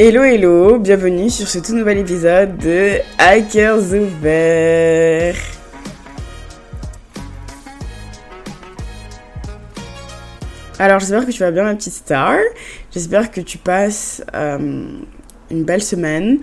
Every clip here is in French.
Hello hello, bienvenue sur ce tout nouvel épisode de Hackers ouverts. Alors j'espère que tu vas bien ma petite star, j'espère que tu passes euh, une belle semaine,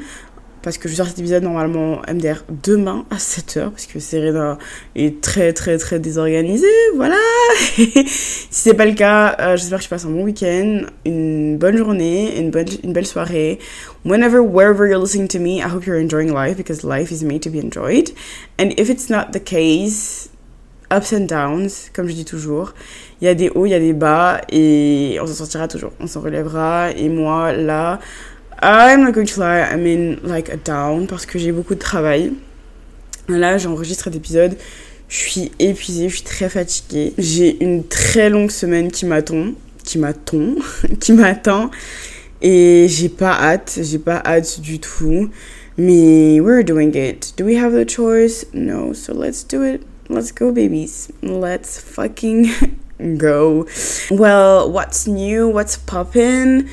parce que je sors cet épisode normalement MDR demain à 7h, parce que Serena est très très très désorganisée, voilà Si c'est pas le cas, euh, j'espère que tu passes un bon week-end, une bonne journée, une, bonne, une belle soirée. Whenever, wherever you're listening to me, I hope you're enjoying life, because life is made to be enjoyed. And if it's not the case, ups and downs, comme je dis toujours. Il y a des hauts, il y a des bas, et on s'en sortira toujours. On s'en relèvera, et moi, là... I'm not going to lie, I'm in like a down parce que j'ai beaucoup de travail. Là, j'enregistre cet épisode. Je suis épuisée, je suis très fatiguée. J'ai une très longue semaine qui m'attend, qui m'attend, qui m'attend. Et j'ai pas hâte, j'ai pas hâte du tout. Mais we're doing it. Do we have the choice? No, so let's do it. Let's go, babies. Let's fucking go. Well, what's new? What's poppin'?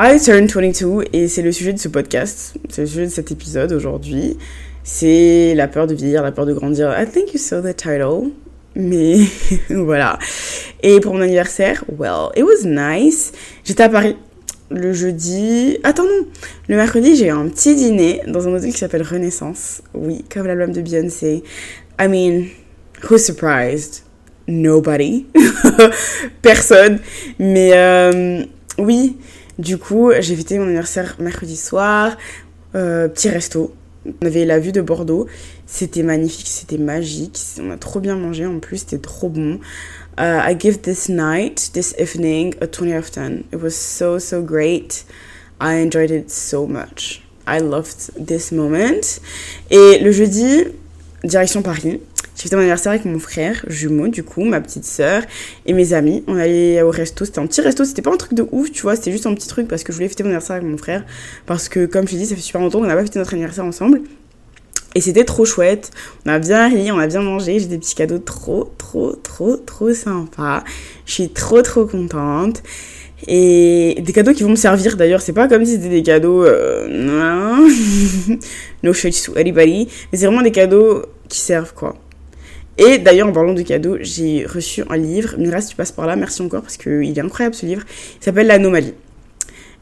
I turned 22 et c'est le sujet de ce podcast, c'est le sujet de cet épisode aujourd'hui. C'est la peur de vieillir, la peur de grandir. I think you saw the title. Mais voilà. Et pour mon anniversaire, well, it was nice. J'étais à Paris le jeudi. Attends, non. Le mercredi, j'ai un petit dîner dans un hôtel qui s'appelle Renaissance. Oui, comme l'album de Beyoncé. I mean, who's surprised? Nobody. Personne. Mais euh, oui. Du coup, j'ai fêté mon anniversaire mercredi soir, euh, petit resto. On avait la vue de Bordeaux. C'était magnifique, c'était magique. On a trop bien mangé en plus, c'était trop bon. Uh, I give this night, this evening, a 20 of 10. It was so, so great. I enjoyed it so much. I loved this moment. Et le jeudi, direction Paris. J'ai fêté mon anniversaire avec mon frère jumeau, du coup, ma petite sœur et mes amis. On allait au resto. C'était un petit resto. C'était pas un truc de ouf, tu vois. C'était juste un petit truc parce que je voulais fêter mon anniversaire avec mon frère. Parce que, comme je t'ai dit, ça fait super longtemps qu'on n'a pas fêté notre anniversaire ensemble. Et c'était trop chouette. On a bien ri, on a bien mangé. J'ai des petits cadeaux trop, trop, trop, trop sympas. Je suis trop, trop contente. Et des cadeaux qui vont me servir d'ailleurs. C'est pas comme si c'était des cadeaux. Euh, no shade to anybody. Mais c'est vraiment des cadeaux qui servent, quoi. Et d'ailleurs, en parlant de cadeaux, j'ai reçu un livre. Mira, si tu passes par là, merci encore parce qu'il est incroyable ce livre. Il s'appelle L'Anomalie.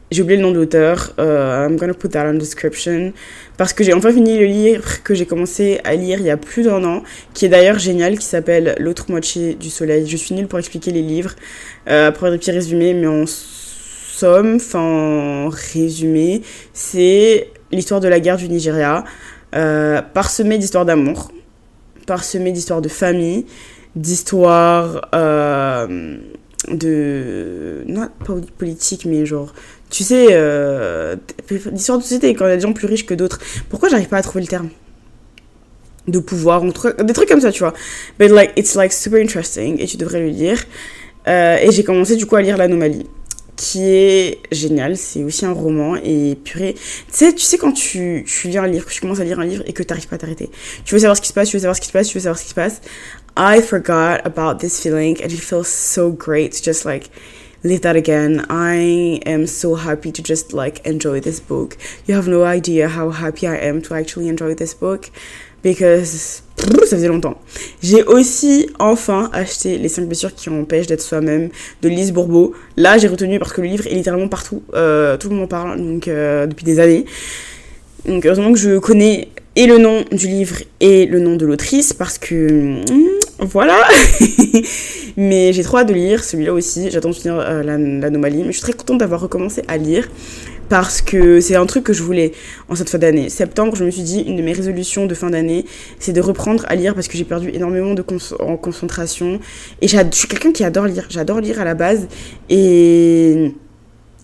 J'ai oublié le nom de l'auteur. Uh, I'm gonna put that in the description. Parce que j'ai enfin fini le livre que j'ai commencé à lire il y a plus d'un an, qui est d'ailleurs génial, qui s'appelle L'autre moitié du soleil. Je suis nulle pour expliquer les livres, euh, pour des petits résumés, mais en somme, enfin en résumé, c'est l'histoire de la guerre du Nigeria, euh, parsemée d'histoires d'amour parsemé d'histoires de famille, d'histoires euh, de. non pas politique, mais genre. Tu sais, euh, d'histoires de société, quand il y a des gens plus riches que d'autres. Pourquoi j'arrive pas à trouver le terme? De pouvoir, des trucs comme ça, tu vois. But like, it's like super interesting et tu devrais le lire. Euh, et j'ai commencé du coup à lire l'anomalie qui est génial. C'est aussi un roman et purée. Tu sais, tu sais quand tu, tu lis un livre, que tu commences à lire un livre et que tu n'arrives pas à t'arrêter. Tu veux savoir ce qui se passe, tu veux savoir ce qui se passe, tu veux savoir ce qui se passe. I forgot about this feeling and it feels so great to just like live that again. I am so happy to just like enjoy this book. You have no idea how happy I am to actually enjoy this book because ça faisait longtemps. J'ai aussi enfin acheté Les 5 blessures qui empêchent d'être soi-même de Lise Bourbeau. Là, j'ai retenu parce que le livre est littéralement partout. Euh, tout le monde en parle donc, euh, depuis des années. Donc, heureusement que je connais et le nom du livre et le nom de l'autrice parce que. Hmm, voilà Mais j'ai trop hâte de lire celui-là aussi. J'attends de finir euh, l'anomalie. Mais je suis très contente d'avoir recommencé à lire parce que c'est un truc que je voulais en cette fin d'année. Septembre, je me suis dit, une de mes résolutions de fin d'année, c'est de reprendre à lire parce que j'ai perdu énormément de en concentration. Et je suis quelqu'un qui adore lire. J'adore lire à la base. Et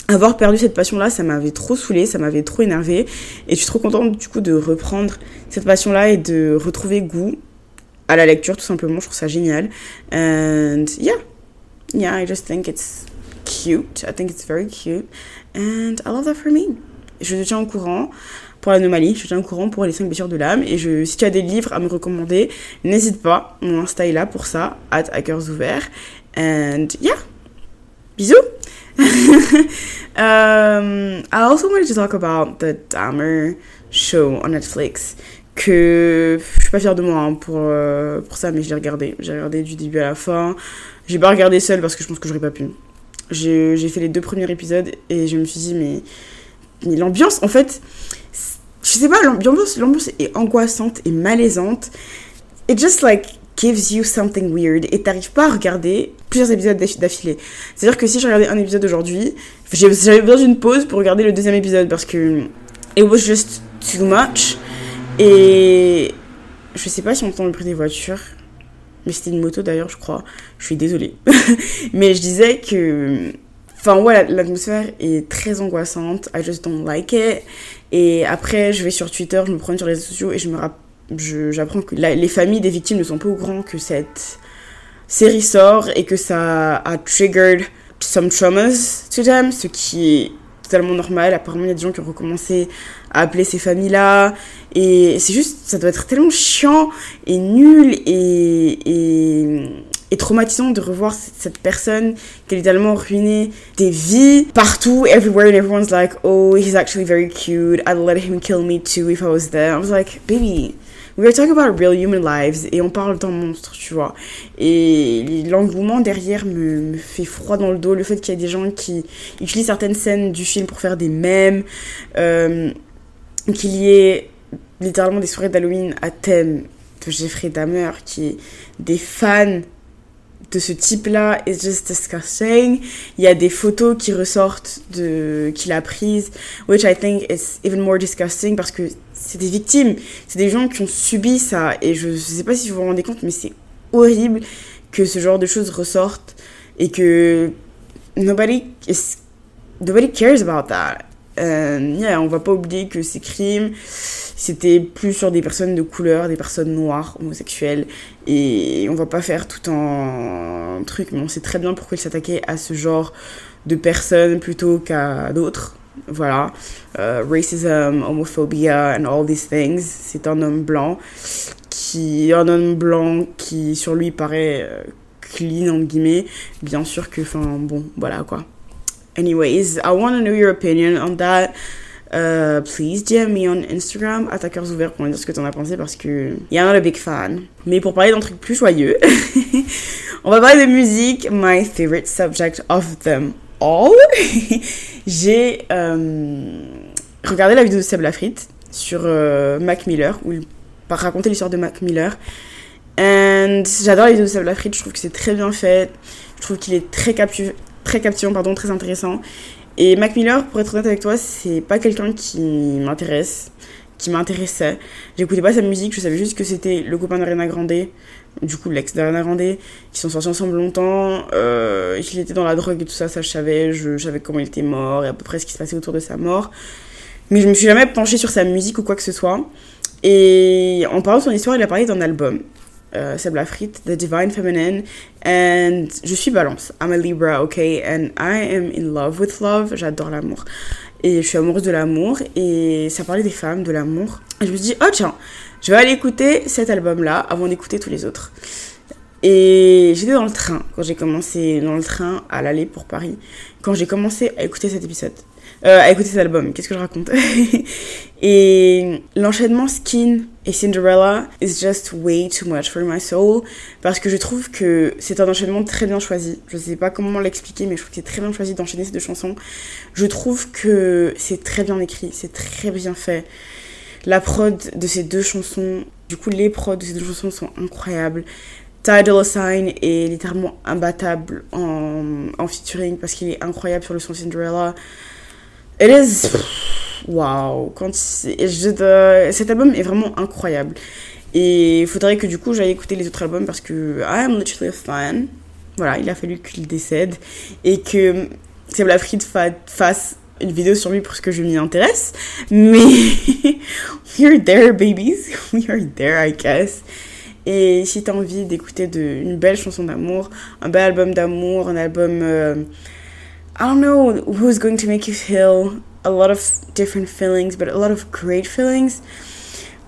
avoir perdu cette passion-là, ça m'avait trop saoulé, ça m'avait trop énervé. Et je suis trop contente du coup de reprendre cette passion-là et de retrouver goût à la lecture, tout simplement. Je trouve ça génial. And yeah, yeah, I just think it's cute. I think it's very cute. And I love that for me. Je te tiens au courant pour l'anomalie, je te tiens au courant pour les 5 blessures de l'âme. Et si tu as des livres à me recommander, n'hésite pas. Mon Insta est là pour ça, at hackers ouverts. And yeah, bisous! um, I also wanted to talk about the Dahmer show on Netflix. Que je suis pas fière de moi hein, pour, euh, pour ça, mais je l'ai regardé. J'ai regardé du début à la fin. J'ai pas regardé seul parce que je pense que j'aurais pas pu. J'ai fait les deux premiers épisodes et je me suis dit, mais, l'ambiance, en fait, je sais pas, l'ambiance, l'ambiance est angoissante et malaisante. It just like gives you something weird et t'arrives pas à regarder plusieurs épisodes d'affilée. C'est-à-dire que si je regardais un épisode aujourd'hui, j'avais besoin d'une pause pour regarder le deuxième épisode parce que it was just too much. Et je sais pas si on entend le bruit des voitures, mais c'était une moto d'ailleurs, je crois. Je suis désolée. mais je disais que. Enfin, ouais, l'atmosphère est très angoissante. I just don't like it. Et après, je vais sur Twitter, je me prends sur les réseaux sociaux et je me j'apprends que les familles des victimes ne sont pas au courant que cette série sort et que ça a triggered some traumas to them, ce qui est normal. Apparemment, il y a des gens qui ont recommencé à appeler ces familles-là. Et c'est juste, ça doit être tellement chiant et nul et, et, et traumatisant de revoir cette personne qui a littéralement ruiné des vies partout, everywhere, and everyone's like, oh, he's actually very cute. I'd let him kill me too if I was there. I was like, baby, we are talking about real human lives et on parle d'un monstre, tu vois. Et l'engouement derrière me, fait froid dans le dos. Le fait qu'il y ait des gens qui utilisent certaines scènes du film pour faire des mèmes, euh, qu'il y ait littéralement des soirées d'Halloween à thème de Jeffrey Dahmer, qui est des fans de ce type-là is just disgusting. Il y a des photos qui ressortent de qu'il a prises, which I think is even more disgusting parce que c'est des victimes, c'est des gens qui ont subi ça et je, sais pas si vous vous rendez compte, mais c'est horrible que ce genre de choses ressortent et que nobody is, nobody cares about that. Euh, yeah, on va pas oublier que ces crimes, c'était plus sur des personnes de couleur, des personnes noires, homosexuelles, et on va pas faire tout un truc, mais on sait très bien pourquoi il s'attaquait à ce genre de personnes plutôt qu'à d'autres. Voilà, euh, racism, homophobia and all these things. C'est un homme blanc qui, un homme blanc qui sur lui paraît euh, clean entre guillemets. Bien sûr que, enfin bon, voilà quoi. Anyways, I want to know your opinion on that. Uh, please DM me on Instagram, attaqueurs ouverts pour me dire ce que t'en as pensé parce que you're not a big fan. Mais pour parler d'un truc plus joyeux, on va parler de musique, my favorite subject of them all. J'ai euh, regardé la vidéo de Seb Lafrite sur euh, Mac Miller où il raconter l'histoire de Mac Miller. And j'adore la vidéo de Seb Lafrite, je trouve que c'est très bien fait, je trouve qu'il est très captivant très captivant, pardon, très intéressant. Et Mac Miller, pour être honnête avec toi, c'est pas quelqu'un qui m'intéresse, qui m'intéressait. J'écoutais pas sa musique, je savais juste que c'était le copain d'Ariana Grande, du coup l'ex d'Ariana Grande, qui sont sortis ensemble longtemps, euh, qu'il était dans la drogue et tout ça, ça je savais, je, savais comment il était mort et à peu près ce qui se passait autour de sa mort. Mais je me suis jamais penchée sur sa musique ou quoi que ce soit. Et en parlant de son histoire, il a parlé d'un album euh, Seb Lafrite, The Divine Feminine. And je suis balance. I'm a Libra, ok? And I am in love with love. J'adore l'amour. Et je suis amoureuse de l'amour. Et ça parlait des femmes, de l'amour. Et je me suis dit, oh tiens, je vais aller écouter cet album-là avant d'écouter tous les autres. Et j'étais dans le train quand j'ai commencé dans le train à l'aller pour Paris. Quand j'ai commencé à écouter cet épisode. Euh, à écouter cet album. Qu'est-ce que je raconte Et l'enchaînement Skin et Cinderella is just way too much for my soul parce que je trouve que c'est un enchaînement très bien choisi. Je sais pas comment l'expliquer, mais je trouve que c'est très bien choisi d'enchaîner ces deux chansons. Je trouve que c'est très bien écrit, c'est très bien fait. La prod de ces deux chansons, du coup les prods de ces deux chansons sont incroyables. Tidal Sign est littéralement imbattable en, featuring parce qu'il est incroyable sur le son Cinderella. It is. Waouh! Quand cet album est vraiment incroyable. Et il faudrait que du coup j'aille écouter les autres albums parce que I am literally a fan. Voilà, il a fallu qu'il décède. Et que Seb Lafrite fasse une vidéo sur lui parce que je m'y intéresse. Mais we're there, babies. We are there, I guess. Et si t'as envie d'écouter une belle chanson d'amour, un bel album d'amour, un album. Euh, I don't know who's going to make you feel a lot of different feelings, but a lot of great feelings.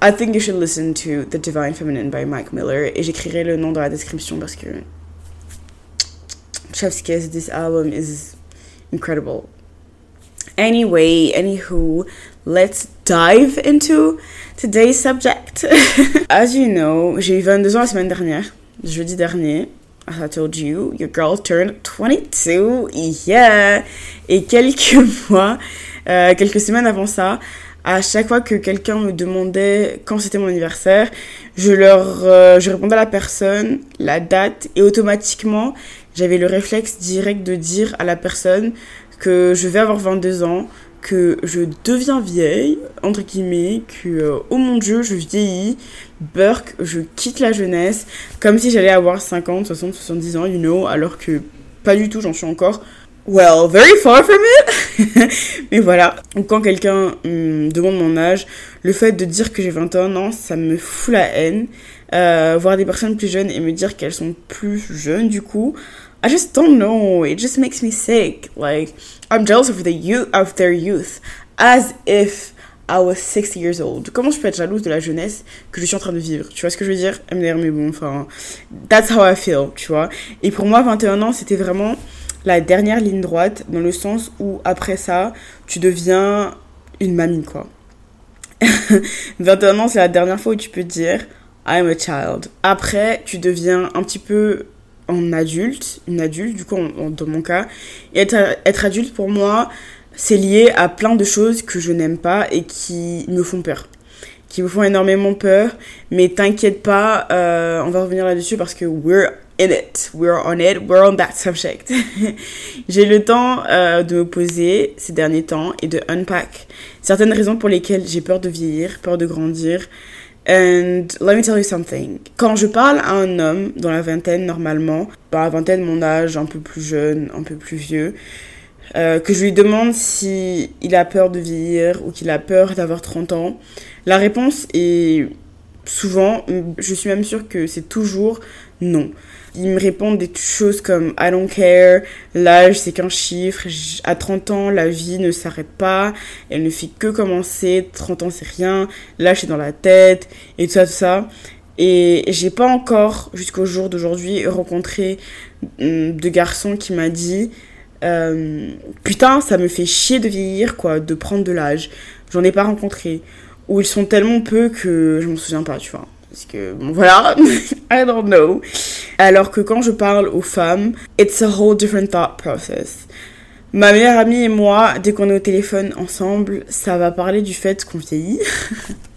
I think you should listen to The Divine Feminine by Mike Miller. Et j'écrirai le nom dans la description parce que Chef's Kiss, this album is incredible. Anyway, anywho, let's dive into today's subject. As you know, j'ai eu 22 ans la semaine dernière, jeudi dernier. As I told you, your girl turned 22. Yeah! Et quelques mois, euh, quelques semaines avant ça, à chaque fois que quelqu'un me demandait quand c'était mon anniversaire, je leur euh, je répondais à la personne, la date, et automatiquement, j'avais le réflexe direct de dire à la personne que je vais avoir 22 ans, que je deviens vieille, entre guillemets, que, euh, oh mon dieu, je vieillis, Burke, je quitte la jeunesse, comme si j'allais avoir 50, 60, 70 ans, you know, alors que pas du tout, j'en suis encore Well, very far from it. Mais voilà. Quand quelqu'un me demande mon âge, le fait de dire que j'ai 21 ans, ça me fout la haine. Euh, voir des personnes plus jeunes et me dire qu'elles sont plus jeunes, du coup, I just don't know. It just makes me sick. Like, I'm jealous of, the youth, of their youth. As if I was 60 years old. Comment je peux être jalouse de la jeunesse que je suis en train de vivre? Tu vois ce que je veux dire? Mais bon, enfin, that's how I feel, tu vois. Et pour moi, 21 ans, c'était vraiment la dernière ligne droite, dans le sens où après ça, tu deviens une mamie, quoi. 21 ans, c'est la dernière fois où tu peux dire I'm a child. Après, tu deviens un petit peu en adulte, une adulte, du coup, dans mon cas. Et être, adulte, pour moi, c'est lié à plein de choses que je n'aime pas et qui me font peur. Qui me font énormément peur. Mais t'inquiète pas, euh, on va revenir là-dessus parce que we're in it. We're on it. We're on that subject. J'ai le temps euh, de me poser ces derniers temps et de unpack certaines raisons pour lesquelles j'ai peur de vieillir, peur de grandir. And let me tell you something. Quand je parle à un homme dans la vingtaine normalement, dans la vingtaine mon âge, un peu plus jeune, un peu plus vieux, euh, que je lui demande si il a peur de vieillir ou qu'il a peur d'avoir 30 ans, la réponse est souvent, je suis même sûre que c'est toujours non. Ils me répondent des choses comme I don't care, l'âge c'est qu'un chiffre, à 30 ans la vie ne s'arrête pas, elle ne fait que commencer, 30 ans c'est rien, l'âge c'est dans la tête, et tout ça, tout ça. Et j'ai pas encore, jusqu'au jour d'aujourd'hui, rencontré hum, de garçon qui m'a dit euh, Putain, ça me fait chier de vieillir, quoi, de prendre de l'âge. J'en ai pas rencontré. Ou ils sont tellement peu que je m'en souviens pas, tu vois. Parce que, bon, voilà, I don't know. Alors que quand je parle aux femmes, it's a whole different thought process. Ma meilleure amie et moi, dès qu'on est au téléphone ensemble, ça va parler du fait qu'on vieillit.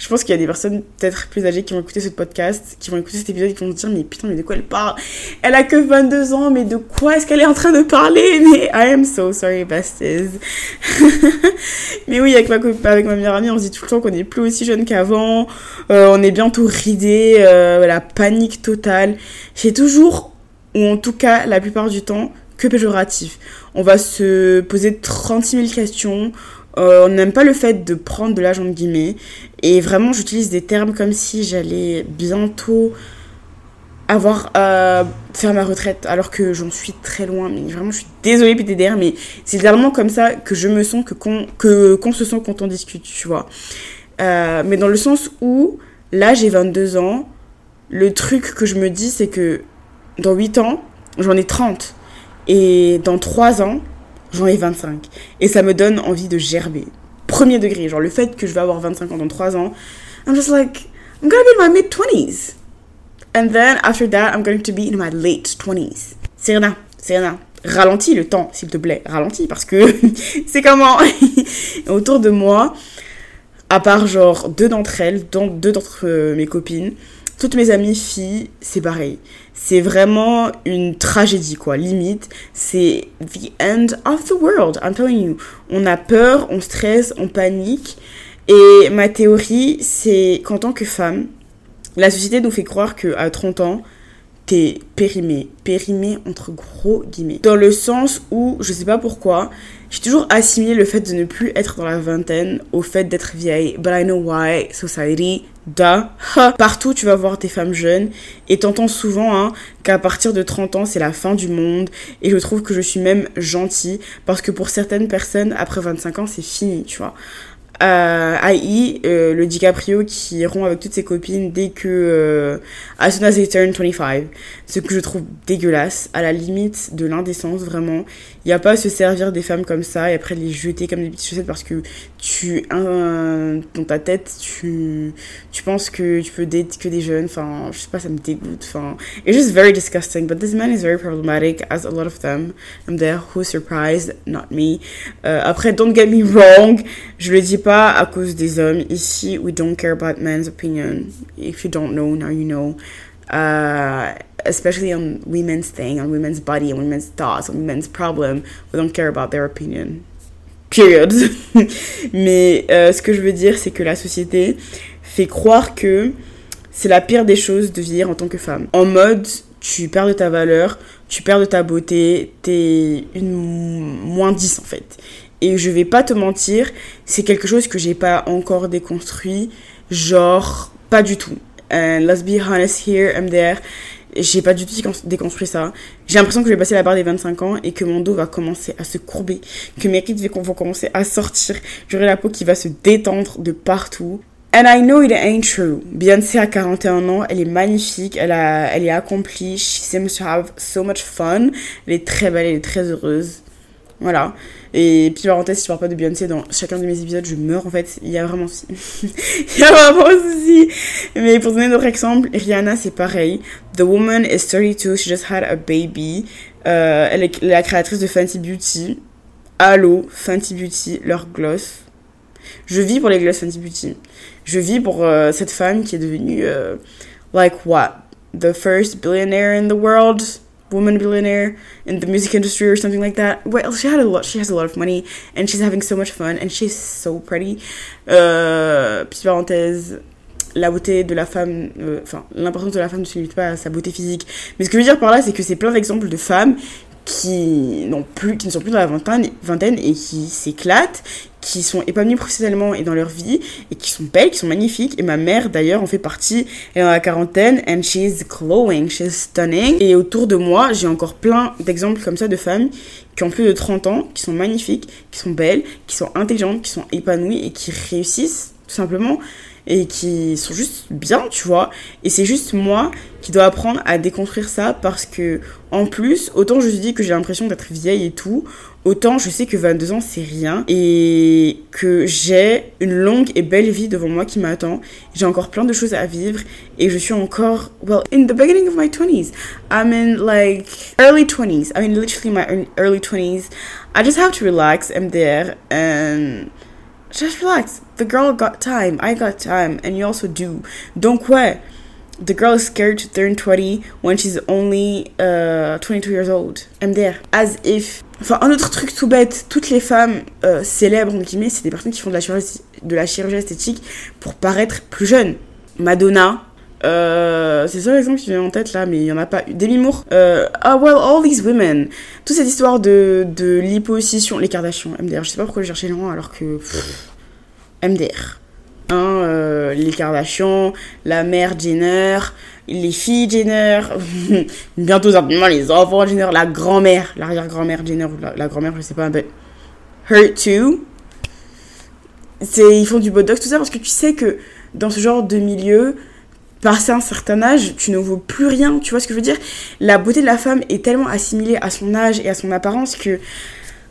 je pense qu'il y a des personnes peut-être plus âgées qui vont écouter ce podcast, qui vont écouter cet épisode et qui vont se dire mais putain mais de quoi elle parle? Elle a que 22 ans mais de quoi est-ce qu'elle est en train de parler? Mais I am so sorry besties. mais oui avec ma, meilleure amie on se dit tout le temps qu'on est plus aussi jeune qu'avant, euh, on est bientôt ridé, euh, la panique totale. J'ai toujours, ou en tout cas la plupart du temps, que péjoratif. On va se poser 36 000 questions, euh, on n'aime pas le fait de prendre de l'âge entre guillemets. Et vraiment, j'utilise des termes comme si j'allais bientôt avoir faire ma retraite alors que j'en suis très loin. Mais vraiment je suis désolée PTDR mais c'est vraiment comme ça que je me sens que qu'on que se sent quand on discute tu vois. Euh, mais dans le sens où là j'ai 22 ans le truc que je me dis c'est que dans 8 ans j'en ai 30 et dans 3 ans j'en ai 25. Et ça me donne envie de gerber. Premier degré, genre le fait que je vais avoir 25 ans dans 3 ans, I'm just like, I'm gonna be in my mid-20s. And then after that, I'm going to be in my late 20s. Serena, Serena, ralentis le temps, s'il te plaît, ralentis parce que c'est comment? Autour de moi, à part genre deux d'entre elles, dont deux d'entre euh, mes copines, toutes mes amies filles, c'est pareil. C'est vraiment une tragédie, quoi. Limite, c'est the end of the world. I'm telling you. On a peur, on stresse, on panique. Et ma théorie, c'est qu'en tant que femme, la société nous fait croire qu'à 30 ans, t'es périmée. Périmée entre gros guillemets. Dans le sens où, je sais pas pourquoi, j'ai toujours assimilé le fait de ne plus être dans la vingtaine au fait d'être vieille. But I know why society da. Partout, tu vas voir des femmes jeunes et t'entends souvent hein, qu'à partir de 30 ans, c'est la fin du monde. Et je trouve que je suis même gentille parce que pour certaines personnes, après 25 ans, c'est fini, tu vois. Euh, I.E. Euh, le DiCaprio qui rompt avec toutes ses copines dès que euh, as soon as they turn 25 ce que je trouve dégueulasse à la limite de l'indécence vraiment il n'y a pas à se servir des femmes comme ça et après les jeter comme des petites chaussettes parce que tu dans ta tête tu tu penses que tu peux date que des jeunes enfin je sais pas ça me dégoûte enfin it's just very disgusting but this man is very problematic as a lot of them I'm there who surprised not me euh, après don't get me wrong je le dis pas à cause des hommes. Ici, we don't care about men's opinion. If you don't know, now you know. Uh, especially on women's thing, on women's body, on women's thoughts, on women's problem. We don't care about their opinion. Period. Mais euh, ce que je veux dire, c'est que la société fait croire que c'est la pire des choses de vivre en tant que femme. En mode, tu perds de ta valeur, tu perds de ta beauté, t'es une moins 10 en fait. Et je vais pas te mentir, c'est quelque chose que j'ai pas encore déconstruit. Genre, pas du tout. And let's be honest here, there. J'ai pas du tout déconstruit ça. J'ai l'impression que je vais passer la barre des 25 ans et que mon dos va commencer à se courber, que mes rides vont commencer à sortir. J'aurai la peau qui va se détendre de partout. And I know it ain't true. Beyoncé a 41 ans, elle est magnifique, elle, elle est accomplie, she seems to have so much fun. Elle est très belle, elle est très heureuse. Voilà. Et puis parenthèse, si je parle pas de Beyoncé dans chacun de mes épisodes, je meurs en fait. Il y a vraiment. Il y a vraiment aussi. Mais pour donner d'autres exemples, Rihanna c'est pareil. The woman is 32, she just had a baby. Euh, elle est la créatrice de Fenty Beauty. Allo, Fenty Beauty, leur gloss. Je vis pour les gloss Fenty Beauty. Je vis pour euh, cette femme qui est devenue, euh, like what? The first billionaire in the world? Woman billionaire in the music industry or something like that. Well, she had a lot. She has a lot of money, and she's having so much fun, and she's so pretty. Euh, petite parenthèse. La beauté de la femme, euh, enfin l'importance de la femme ne se limite pas à sa beauté physique. Mais ce que je veux dire par là, c'est que c'est plein d'exemples de femmes qui n'ont plus, qui ne sont plus dans la vingtaine, vingtaine et qui s'éclatent, qui sont épanouies professionnellement et dans leur vie et qui sont belles, qui sont magnifiques. Et ma mère d'ailleurs en fait partie. Elle est dans la quarantaine and she's glowing, she's stunning. Et autour de moi, j'ai encore plein d'exemples comme ça de femmes qui ont plus de 30 ans, qui sont magnifiques, qui sont belles, qui sont intelligentes, qui sont épanouies et qui réussissent tout simplement et qui sont juste bien, tu vois. Et c'est juste moi qui dois apprendre à déconstruire ça parce que, en plus, autant je dis que j'ai l'impression d'être vieille et tout, autant je sais que 22 ans c'est rien et que j'ai une longue et belle vie devant moi qui m'attend. J'ai encore plein de choses à vivre et je suis encore, well, in the beginning of my 20s. I'm in like early 20s. I mean, literally my early 20s. I just have to relax. I'm there and just relax. The girl got time. I got time. And you also do. Donc, ouais. The girl is scared to turn 20 when she's only uh, 22 years old. I'm there. As if. Enfin, un autre truc tout bête. Toutes les femmes euh, célèbres, entre guillemets, c'est des personnes qui font de la, chirurgie, de la chirurgie esthétique pour paraître plus jeunes. Madonna, euh, c'est ça l'exemple qui vient en tête là, mais il n'y en a pas eu. Demi Moore. Euh, ah, well, all these women. Toute cette histoire de, de l'hyposition. Les Kardashians, MDR. Je sais pas pourquoi je cherchais loin alors que. MDR. Hein, euh, les Kardashians, la mère Jenner, les filles Jenner, bientôt certainement les enfants Jenner, la grand-mère, l'arrière-grand-mère Jenner, la, la grand-mère, je sais pas, mais. Her too. Ils font du botox, tout ça, parce que tu sais que dans ce genre de milieu, passé un certain âge, tu ne vaux plus rien. Tu vois ce que je veux dire? La beauté de la femme est tellement assimilée à son âge et à son apparence que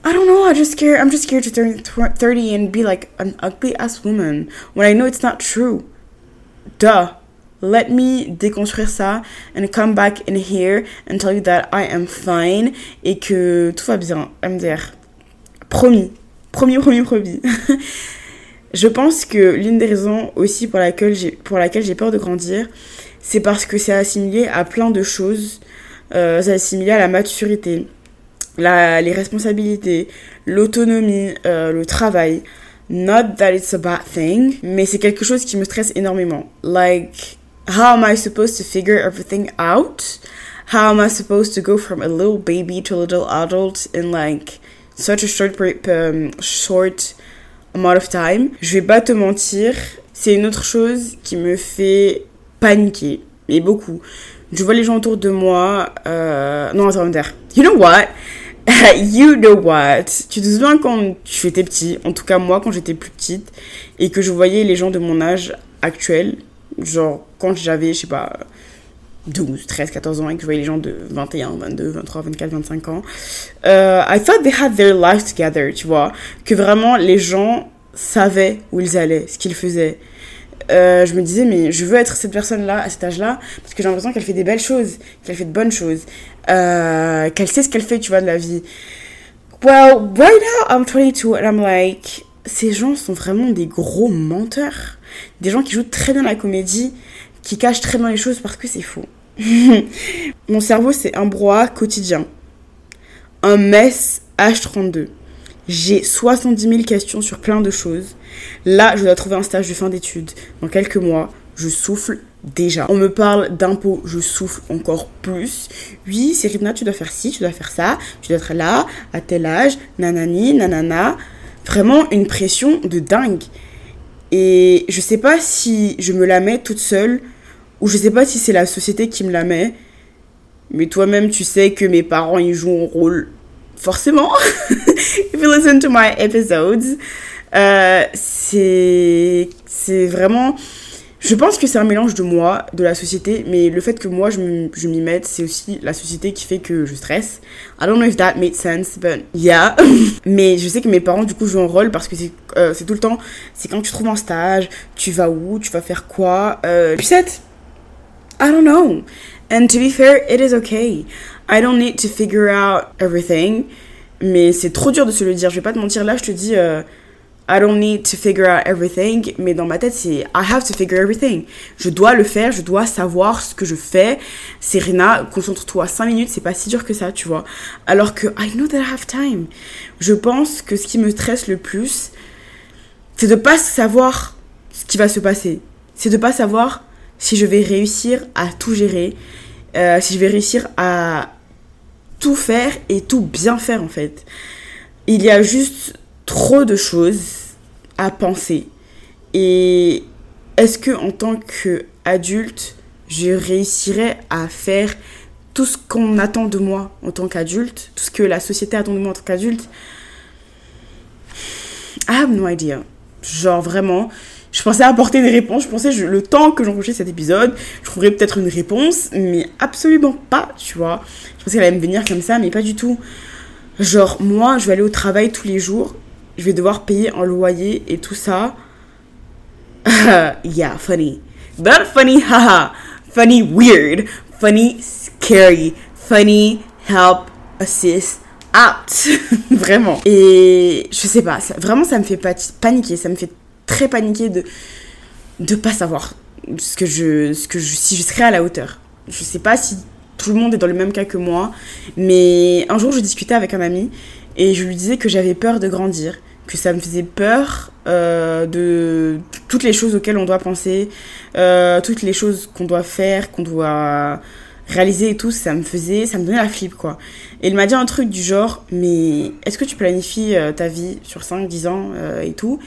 I don't know. I just scared. I'm just scared to turn 30 and be like an ugly ass woman when I know it's not true. Duh. Let me déconstruire ça and come back in here and tell you that I am fine et que tout va bien. MDR. Promis. Promis, promis, promis. Je pense que l'une des raisons aussi pour laquelle j'ai, pour laquelle j'ai peur de grandir, c'est parce que c'est assimilé à plein de choses. Euh, c'est assimilé à la maturité, la, les responsabilités, l'autonomie, euh, le travail. Not that it's a bad thing, mais c'est quelque chose qui me stresse énormément. Like, how am I supposed to figure everything out? How am I supposed to go from a little baby to a little adult in like such a short, um, short amount of time. Je vais pas te mentir, c'est une autre chose qui me fait paniquer, et beaucoup. Je vois les gens autour de moi. Euh... Non, attends, You know what? you know what? Tu te souviens quand tu étais petit, en tout cas moi quand j'étais plus petite, et que je voyais les gens de mon âge actuel, genre quand j'avais, je sais pas, 12, 13, 14 ans et que je voyais les gens de 21, 22, 23, 24, 25 ans, euh, I thought they had their life together, tu vois. Que vraiment les gens savaient où ils allaient, ce qu'ils faisaient. Euh, je me disais, mais je veux être cette personne-là, à cet âge-là, parce que j'ai l'impression qu'elle fait des belles choses, qu'elle fait de bonnes choses, euh, qu'elle sait ce qu'elle fait, tu vois, de la vie. Well, right now, I'm 22, and I'm like, ces gens sont vraiment des gros menteurs. Des gens qui jouent très bien la comédie, qui cachent très bien les choses parce que c'est faux. Mon cerveau, c'est un brouhaha quotidien. Un mess H32. J'ai 70 000 questions sur plein de choses. Là, je dois trouver un stage de fin d'études. Dans quelques mois, je souffle déjà. On me parle d'impôts, je souffle encore plus. Oui, Cyrina, tu dois faire ci, tu dois faire ça, tu dois être là, à tel âge, nanani, nanana. Vraiment une pression de dingue. Et je sais pas si je me la mets toute seule ou je sais pas si c'est la société qui me la met. Mais toi-même, tu sais que mes parents, ils jouent un rôle. Forcément. If you listen to my episodes. Euh, c'est. Vraiment. Je pense que c'est un mélange de moi, de la société, mais le fait que moi je m'y mette, c'est aussi la société qui fait que je stresse. I don't know if that made sense, but yeah. mais je sais que mes parents du coup jouent un rôle parce que c'est euh, tout le temps, c'est quand tu trouves un stage, tu vas où, tu vas faire quoi. Euh, puis c'est I don't know. And to be fair, it is okay. I don't need to figure out everything. Mais c'est trop dur de se le dire. Je vais pas te mentir. Là, je te dis, uh, I don't need to figure out everything. Mais dans ma tête, c'est I have to figure everything. Je dois le faire. Je dois savoir ce que je fais. Serena, concentre-toi 5 minutes. C'est pas si dur que ça, tu vois. Alors que I know that I have time. Je pense que ce qui me stresse le plus, c'est de pas savoir ce qui va se passer. C'est de pas savoir si je vais réussir à tout gérer, euh, si je vais réussir à tout faire et tout bien faire en fait. Il y a juste trop de choses à penser. Et est-ce que en tant qu'adulte, je réussirai à faire tout ce qu'on attend de moi en tant qu'adulte, tout ce que la société attend de moi en tant qu'adulte? I have no idea. Genre vraiment, je pensais apporter des réponses. Je pensais, le temps que j'enregistrais cet épisode, je trouverais peut-être une réponse, mais absolument pas, tu vois. Je pensais qu'elle allait me venir comme ça, mais pas du tout. Genre, moi, je vais aller au travail tous les jours, je vais devoir payer un loyer et tout ça. yeah, funny. But funny, haha. funny, weird. Funny, scary. Funny, help, assist, out. vraiment. Et je sais pas, vraiment, ça me fait paniquer, ça me fait très paniquée de de pas savoir ce que je ce que je si je serais à la hauteur. Je sais pas si tout le monde est dans le même cas que moi, mais un jour je discutais avec un ami et je lui disais que j'avais peur de grandir, que ça me faisait peur euh, de toutes les choses auxquelles on doit penser, euh, toutes les choses qu'on doit faire, qu'on doit réaliser et tout, ça me faisait, ça me donnait la flip quoi. Et il m'a dit un truc du genre, mais est-ce que tu planifies euh, ta vie sur 5, 10 ans et tout?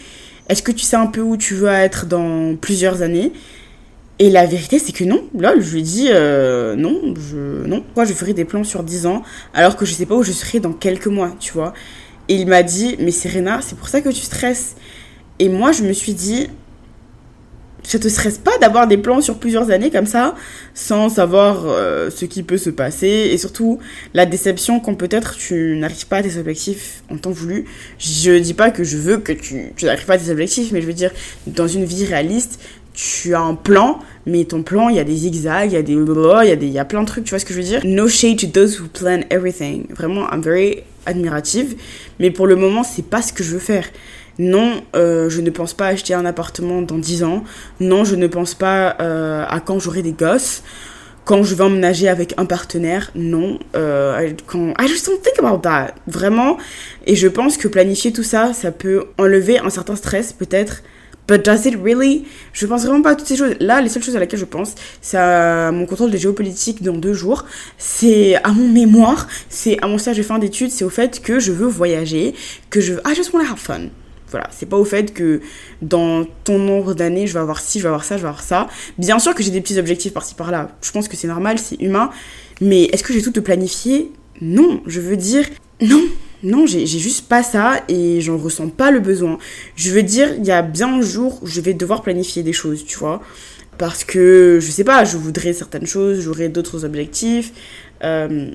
Est-ce que tu sais un peu où tu veux être dans plusieurs années? Et la vérité, c'est que non. Lol, je lui ai dit non, je, non. Moi, je ferai des plans sur 10 ans alors que je sais pas où je serai dans quelques mois, tu vois. Et il m'a dit, mais Serena, c'est pour ça que tu stresses. Et moi, je me suis dit, ça te stresse pas d'avoir des plans sur plusieurs années comme ça, sans savoir euh, ce qui peut se passer, et surtout la déception quand peut-être tu n'arrives pas à tes objectifs en temps voulu. Je dis pas que je veux que tu, n'arrives pas à tes objectifs, mais je veux dire, dans une vie réaliste, tu as un plan, mais ton plan, il y a des zigzags, il y a des il y a il y a plein de trucs, tu vois ce que je veux dire? No shade to those who plan everything. Vraiment, I'm very admirative, mais pour le moment, c'est pas ce que je veux faire. Non, euh, je ne pense pas acheter un appartement dans 10 ans. Non, je ne pense pas euh, à quand j'aurai des gosses. Quand je vais emménager avec un partenaire, non. Euh, quand... I just don't think about that. Vraiment. Et je pense que planifier tout ça, ça peut enlever un certain stress, peut-être. But does it really? Je pense vraiment pas à toutes ces choses. Là, les seules choses à laquelle je pense, c'est à mon contrôle de géopolitique dans deux jours. C'est à mon mémoire. C'est à mon stage de fin d'études. C'est au fait que je veux voyager. Que je veux. I just want to have fun. Voilà, c'est pas au fait que dans ton nombre d'années, je vais avoir ci, je vais avoir ça, je vais avoir ça. Bien sûr que j'ai des petits objectifs par-ci par-là. Je pense que c'est normal, c'est humain. Mais est-ce que j'ai tout de planifier Non, je veux dire, non, non, j'ai juste pas ça et j'en ressens pas le besoin. Je veux dire, il y a bien un jour où je vais devoir planifier des choses, tu vois. Parce que, je sais pas, je voudrais certaines choses, j'aurais d'autres objectifs. Euh,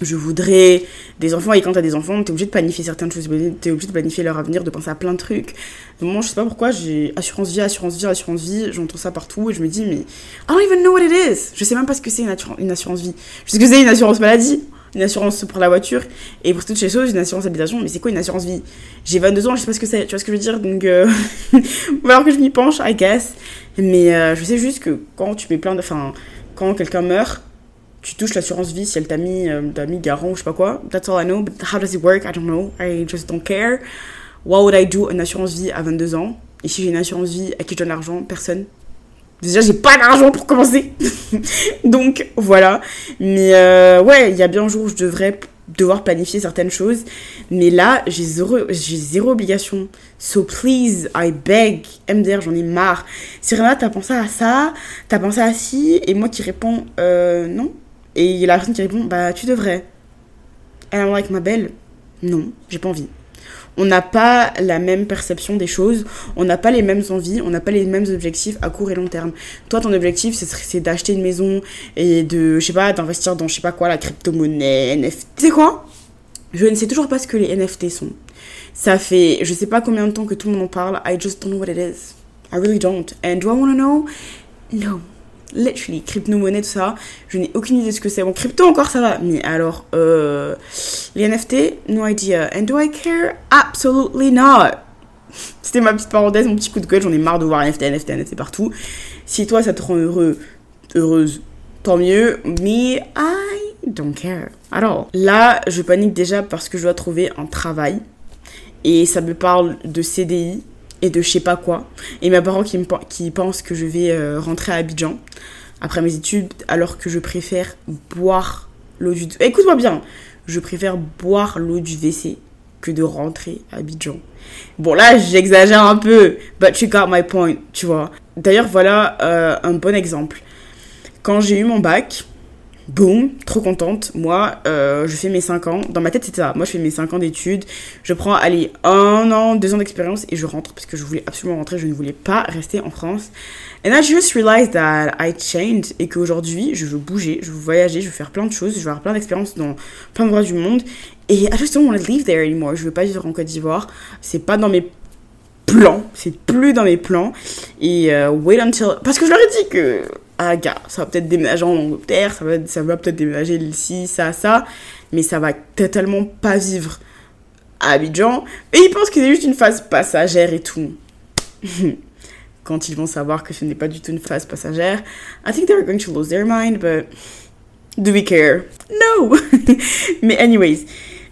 je voudrais des enfants et quand t'as des enfants t'es obligé de planifier certaines choses t'es obligé de planifier leur avenir de penser à plein de trucs moi je sais pas pourquoi j'ai assurance vie assurance vie assurance vie j'entends ça partout et je me dis mais I don't even know what it is je sais même pas ce que c'est une, une assurance vie je sais que c'est une assurance maladie une assurance pour la voiture et pour toutes ces choses une assurance habitation mais c'est quoi une assurance vie? J'ai 22 ans je sais pas ce que c'est tu vois ce que je veux dire donc euh... alors que je m'y penche I guess. Mais euh, je sais juste que quand tu mets plein de enfin quand quelqu'un meurt tu touches l'assurance vie si elle t'a mis, euh, mis garant ou je sais pas quoi that's all I know but how does it work? I don't know. I just don't care. What would I do? Une assurance vie à 22 ans. Et si j'ai une assurance vie à qui je donne l'argent? Personne Déjà, j'ai pas d'argent pour commencer. Donc, voilà. Mais euh, ouais, il y a bien un jour où je devrais devoir planifier certaines choses. Mais là, j'ai zéro, j'ai zéro obligation. So please, I beg. MDR, j'en ai marre. Serena, t'as pensé à ça? T'as pensé à ci? Et moi qui réponds, euh, non. Et la personne qui répond, bah, tu devrais. Elle I'm like, ma belle, non, j'ai pas envie on n'a pas la même perception des choses, on n'a pas les mêmes envies, on n'a pas les mêmes objectifs à court et long terme. Toi, ton objectif, c'est d'acheter une maison et de, je sais pas, d'investir dans, je sais pas quoi, la crypto-monnaie, NFT. Tu sais quoi? Je ne sais toujours pas ce que les NFT sont. Ça fait, je sais pas combien de temps que tout le monde en parle. I just don't know what it is. I really don't. And do I want to know? No literally, crypto-monnaie, tout ça, je n'ai aucune idée de ce que c'est. Bon, crypto encore ça va, mais alors, euh, les NFT, no idea. And do I care? Absolutely not. C'était ma petite parenthèse, mon petit coup de gueule, j'en ai marre de voir NFT, NFT, NFT partout. Si toi ça te rend heureux, heureuse, tant mieux. Me, I don't care at all. Là, je panique déjà parce que je dois trouver un travail. Et ça me parle de CDI, de je sais pas quoi. Et mes parents qui, me, qui pensent que je vais euh, rentrer à Abidjan après mes études, alors que je préfère boire l'eau du... Écoute-moi bien, je préfère boire l'eau du WC que de rentrer à Abidjan. Bon là, j'exagère un peu, but you got my point, tu vois. D'ailleurs, voilà euh, un bon exemple. Quand j'ai eu mon bac, boum, trop contente. Moi, euh, je fais mes 5 ans. Dans ma tête, c'était ça. Moi, je fais mes 5 ans d'études. Je prends, allez, un an, deux ans d'expérience et je rentre parce que je voulais absolument rentrer. Je ne voulais pas rester en France. And I just realized that I changed et qu'aujourd'hui, je veux bouger, je veux voyager, je veux faire plein de choses, je veux avoir plein d'expériences dans plein d'endroits du monde. Et I just don't want to live there anymore. Je veux pas vivre en Côte d'Ivoire. C'est pas dans mes plans. C'est plus dans mes plans. Et euh, wait until. Parce que je leur ai dit que ah gars, ça va peut-être déménager en Angleterre, ça va, ça va peut-être déménager ici, ça, ça, mais ça va totalement pas vivre à Abidjan. Et ils pensent que c'est juste une phase passagère et tout. Quand ils vont savoir que ce n'est pas du tout une phase passagère, I think they're going to lose their mind, but do we care? No! mais anyways,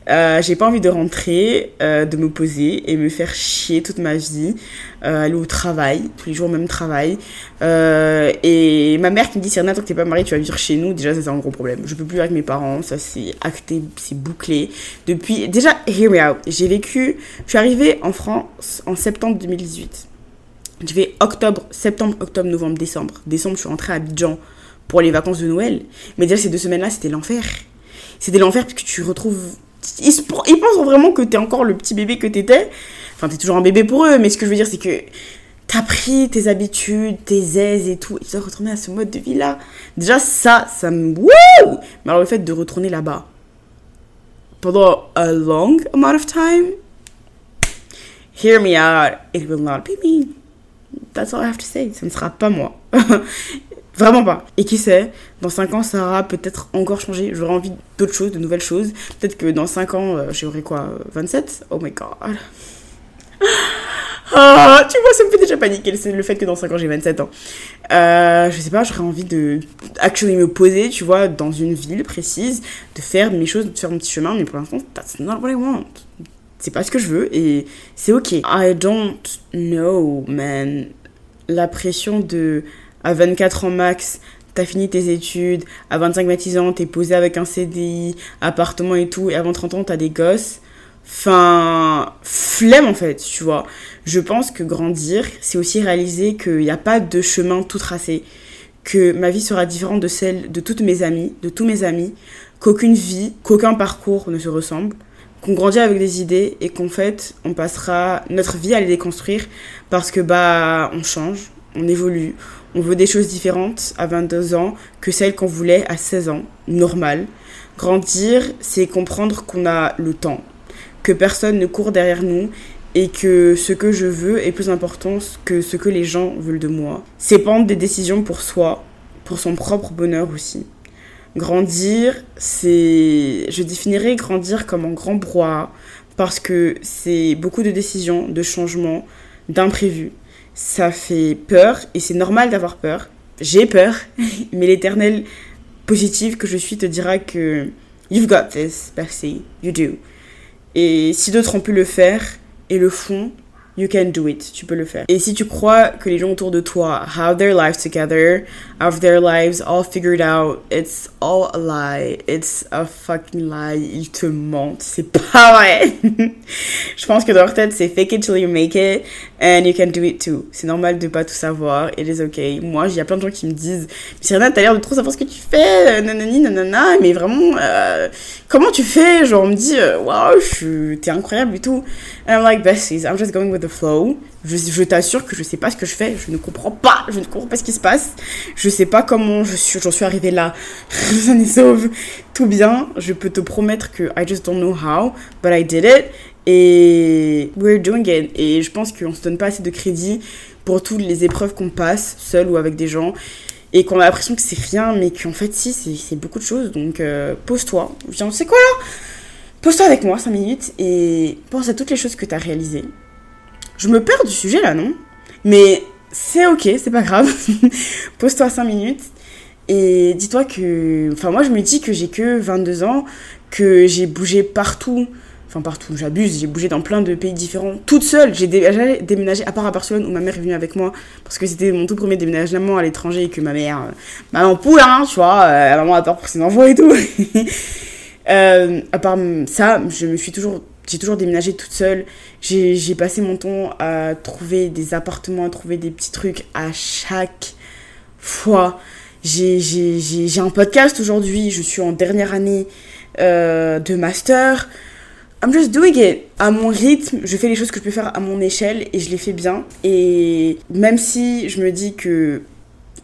euh, j'ai pas envie de rentrer, euh, de me poser et me faire chier toute ma vie, euh, aller au travail, tous les jours au même travail. et ma mère qui me dit, Serena, tant que t'es pas mariée, tu vas vivre chez nous, déjà c'est un gros problème. Je peux plus vivre avec mes parents, ça c'est acté, c'est bouclé. Depuis, déjà, hear me out, j'ai vécu, je suis arrivée en France en septembre 2018. J'ai fait octobre, septembre, octobre, novembre, décembre. Décembre, je suis rentrée à Abidjan pour les vacances de Noël. Mais déjà, ces deux semaines-là, c'était l'enfer. C'était l'enfer parce que tu retrouves ils, pensent vraiment que t'es encore le petit bébé que t'étais. Enfin, t'es toujours un bébé pour eux, mais ce que je veux dire, c'est que t'as pris tes habitudes, tes aises et tout, et tu dois retourner à ce mode de vie-là. Déjà, ça, ça me... Wouh Mais alors, le fait de retourner là-bas pendant a long amount of time, hear me out, it will not be me. That's all I have to say. Ce ne sera pas moi. Vraiment pas. Et qui sait, dans 5 ans, ça aura peut-être encore changé. J'aurai envie d'autres choses, de nouvelles choses. Peut-être que dans 5 ans, euh, j'aurai quoi 27 Oh my god. Ah, tu vois, ça me fait déjà paniquer le fait que dans 5 ans j'ai 27 ans. Euh, je sais pas, j'aurais envie de actually me poser, tu vois, dans une ville précise, de faire mes choses, de faire mon petit chemin, mais pour l'instant, that's not what I want. C'est pas ce que je veux et c'est ok. I don't know, man. La pression de à 24 ans max, t'as fini tes études, à 25 26 ans, t'es posé avec un CDI, appartement et tout, et avant 30 ans, t'as des gosses. Enfin, flemme en fait, tu vois. Je pense que grandir, c'est aussi réaliser qu'il n'y a pas de chemin tout tracé. que ma vie sera différente de celle de toutes mes amies, de tous mes amis, qu'aucune vie, qu'aucun parcours ne se ressemble, qu'on grandit avec des idées et qu'en fait, on passera notre vie à les déconstruire parce que bah on change, on évolue, on veut des choses différentes à 22 ans que celles qu'on voulait à 16 ans, normal. Grandir, c'est comprendre qu'on a le temps, que personne ne court derrière nous et que ce que je veux est plus important que ce que les gens veulent de moi. C'est prendre des décisions pour soi, pour son propre bonheur aussi. Grandir, c'est... Je définirais grandir comme un grand brouhaha parce que c'est beaucoup de décisions, de changements, d'imprévus. Ça fait peur et c'est normal d'avoir peur. J'ai peur, mais l'éternel positive que je suis te dira que you've got this, Percy, you do. Et si d'autres ont pu le faire et le font, You can do it, tu peux le faire. Et si tu crois que les gens autour de toi have their lives together, have their lives all figured out, it's all a lie. It's a fucking lie. Ils te mentent. C'est pas vrai. Je pense que dans leur tête, c'est fake it till you make it and you can do it too. C'est normal de pas tout savoir. It is okay. Moi, il y a plein de gens qui me disent Serena, t'as l'air de trop savoir ce que tu fais, nanani, nanana, mais vraiment, euh, comment tu fais? Genre, on me dit Waouh, wow, t'es incroyable et tout. And I'm like, besties, I'm just going with the flow. Je, t'assure que je sais pas ce que je fais, je ne comprends pas, je ne comprends pas ce qui se passe. Je sais pas comment j'en suis arrivée là. Ça nous sauve. Tout bien, je peux te promettre que I just don't know how, but I did it. Et we're doing it. Et je pense qu'on se donne pas assez de crédit pour toutes les épreuves qu'on passe, seul ou avec des gens. Et qu'on a l'impression que c'est rien, mais qu'en fait, si, c'est beaucoup de choses. Donc, euh, pose-toi. Viens, c'est quoi là? Pose-toi avec moi 5 minutes et pense à toutes les choses que tu as réalisées. Je me perds du sujet là, non? Mais c'est ok, c'est pas grave. Pose-toi 5 minutes et dis-toi que. Enfin, moi je me dis que j'ai que 22 ans, que j'ai bougé partout. Enfin, partout, j'abuse, j'ai bougé dans plein de pays différents, toute seule. J'ai déménagé, à part à Barcelone où ma mère est venue avec moi, parce que c'était mon tout premier déménagement à l'étranger et que ma mère, euh, maman poule, hein, tu vois, euh, maman a peur pour ses enfants et tout. Euh, à part ça, je me suis toujours j'ai toujours déménagé toute seule. J'ai passé mon temps à trouver des appartements, à trouver des petits trucs à chaque fois. J'ai un podcast aujourd'hui. Je suis en dernière année euh, de master. I'm just doing it. À mon rythme, je fais les choses que je peux faire à mon échelle et je les fais bien. Et même si je me dis que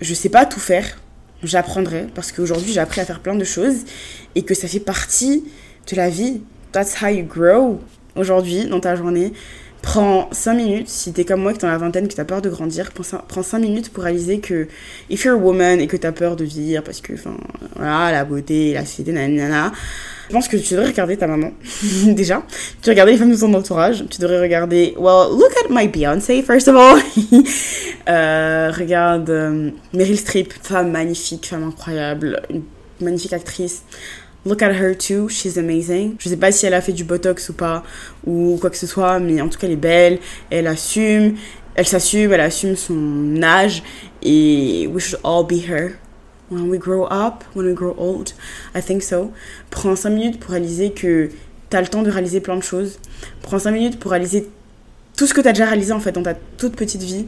je sais pas tout faire, j'apprendrai parce qu'aujourd'hui j'ai appris à faire plein de choses et que ça fait partie de la vie. That's how you grow. Aujourd'hui, dans ta journée, prends 5 minutes, si t'es comme moi, que t'es dans la vingtaine, que t'as peur de grandir, prends 5 minutes pour réaliser que if you're a woman et que t'as peur de vieillir parce que, enfin, voilà, la beauté, la société, nanana, je pense que tu devrais regarder ta maman, déjà. Tu devrais regarder les femmes de ton entourage. Tu devrais regarder, well, look at my Beyoncé, first of all. euh, regarde euh, Meryl Streep, femme magnifique, femme incroyable, une magnifique actrice. Look at her too, she's amazing. Je sais pas si elle a fait du botox ou pas, ou quoi que ce soit, mais en tout cas, elle est belle, elle assume, elle s'assume, elle assume son âge, et we should all be her. When we grow up, when we grow old, I think so. Prends 5 minutes pour réaliser que tu as le temps de réaliser plein de choses. Prends 5 minutes pour réaliser tout ce que tu as déjà réalisé en fait dans ta toute petite vie.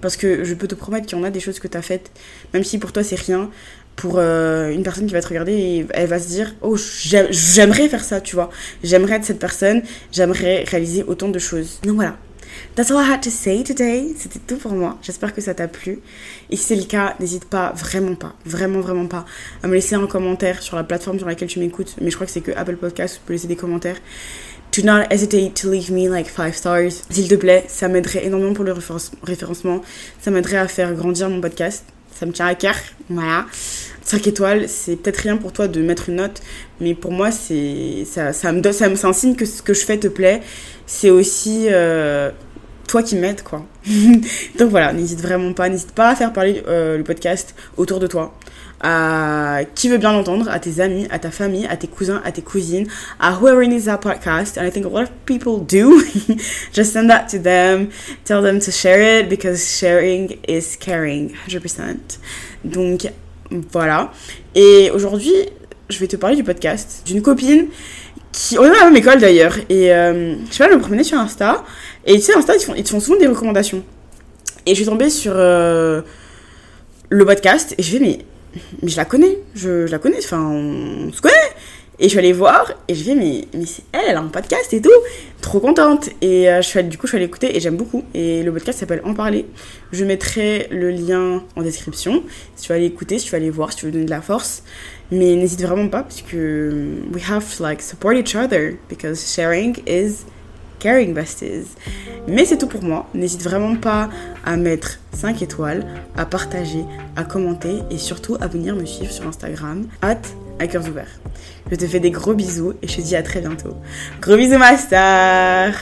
Parce que je peux te promettre qu'il y en a des choses que tu as faites, même si pour toi c'est rien, pour euh, une personne qui va te regarder elle va se dire Oh, j'aimerais faire ça, tu vois. J'aimerais être cette personne, j'aimerais réaliser autant de choses. Donc voilà, That's all I had to say today. C'était tout pour moi. J'espère que ça t'a plu. Et si c'est le cas, n'hésite pas, vraiment pas, vraiment, vraiment pas, à me laisser un commentaire sur la plateforme sur laquelle tu m'écoutes. Mais je crois que c'est que Apple Podcast, tu peux laisser des commentaires. Do not hesitate to leave me like 5 stars. S'il te plaît, ça m'aiderait énormément pour le référencement. Ça m'aiderait à faire grandir mon podcast. Ça me tient à cœur. Voilà. 5 étoiles, c'est peut-être rien pour toi de mettre une note, mais pour moi, c'est ça, me donne, ça, c'est un signe que ce que je fais te plaît. C'est aussi euh, toi qui m'aides, quoi. Donc voilà, n'hésite vraiment pas, n'hésite pas à faire parler euh, le podcast autour de toi. À qui veut bien l'entendre, à tes amis, à ta famille, à tes cousins, à tes cousines, à whoever needs that podcast. And I think a lot of people do. Just send that to them. Tell them to share it because sharing is caring. 100%. Donc voilà. Et aujourd'hui, je vais te parler du podcast d'une copine qui. On est à la même école d'ailleurs. Et euh, je sais pas, je me promenais sur Insta. Et tu sais, Insta, ils, font, ils te font souvent des recommandations. Et je suis tombée sur. Euh, le podcast et je vais, mais, mais je la connais, je, la connais, enfin, on, se connaît. Et je suis allée voir et je vais, mais, mais c'est elle, elle a un podcast et tout. Trop contente. Et euh, je suis du coup, je suis allée écouter et j'aime beaucoup. Et le podcast s'appelle En parler. Je mettrai le lien en description. Si tu veux aller écouter, si tu veux aller voir, si tu veux donner de la force. Mais n'hésite vraiment pas parce que we have to like support each other because sharing is caring besties. Mais c'est tout pour moi. N'hésite vraiment pas à mettre 5 étoiles, à partager, à commenter et surtout à venir me suivre sur Instagram, at ouverts. Je te fais des gros bisous et je te dis à très bientôt. Gros bisous, ma star